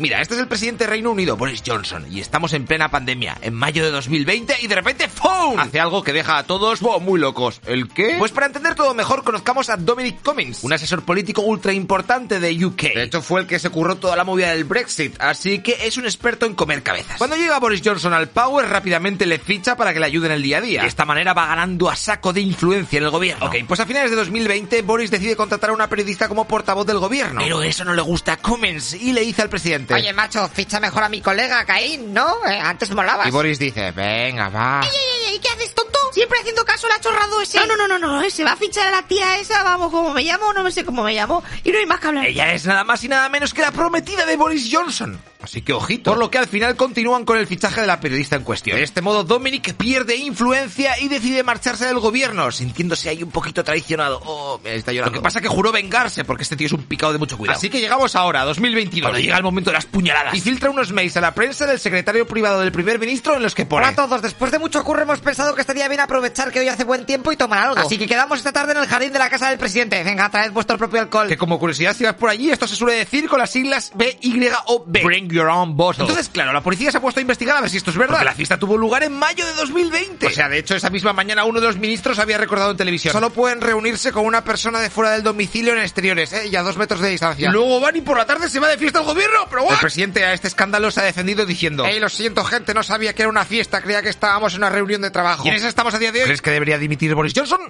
Mira, este es el presidente de Reino Unido, Boris Johnson, y estamos en plena pandemia, en mayo de 2020, y de repente ¡FUM! Hace algo que deja a todos muy locos. ¿El qué? Pues para entender todo mejor, conozcamos a Dominic Cummings, un asesor político ultra importante de UK. De hecho, fue el que se curró toda la movida del Brexit, así que es un experto en comer cabezas. Cuando llega Boris Johnson al power, rápidamente le ficha para que le ayude en el día a día. De esta manera va ganando a saco de influencia en el gobierno. Ok, pues a finales de 2020, Boris decide contratar a una periodista como portavoz del gobierno. Pero eso no le gusta a Cummings y le dice al presidente... Oye, macho, ficha mejor a mi colega, Caín, ¿no? Eh, antes molabas. Y Boris dice, venga, va. ¡Ey, ey, ey! ¿Qué haces, tonto? Siempre haciendo caso al achorrado ese. No, no, no, no, no, se va a fichar a la tía esa, vamos, como me llamo, no me sé cómo me llamo, y no hay más que hablar. Ella es nada más y nada menos que la prometida de Boris Johnson. Así que ojito. Por lo que al final continúan con el fichaje de la periodista en cuestión. De este modo, Dominic pierde influencia y decide marcharse del gobierno, sintiéndose ahí un poquito traicionado. Oh, me está llorando. Lo que pasa es que juró vengarse, porque este tío es un picado de mucho cuidado. Así que llegamos ahora, 2022. Cuando llega el momento de las puñaladas. Y filtra unos mails a la prensa del secretario privado del primer ministro en los que pone... Hola a todos, después de mucho curro hemos pensado que estaría bien aprovechar que hoy hace buen tiempo y tomar algo. Así que quedamos esta tarde en el jardín de la casa del presidente. Venga, traed vuestro propio alcohol. Que como curiosidad, si vas por allí, esto se suele decir con las siglas B, Y o B. Bring your own bottle. Entonces, claro, la policía se ha puesto a investigar a ver si esto es verdad. Porque la fiesta tuvo lugar en mayo de 2020. O sea, de hecho, esa misma mañana uno de los ministros había recordado en televisión. Solo pueden reunirse con una persona de fuera del domicilio en exteriores, ¿eh? Y a dos metros de distancia. Luego van y por la tarde se va de fiesta el gobierno, pero El presidente a este escándalo se ha defendido diciendo... Ey, lo siento, gente, no sabía que era una fiesta, creía que estábamos en una reunión de trabajo. ¿Y en esa estamos a día de hoy? ¿Crees que debería dimitir Boris Johnson?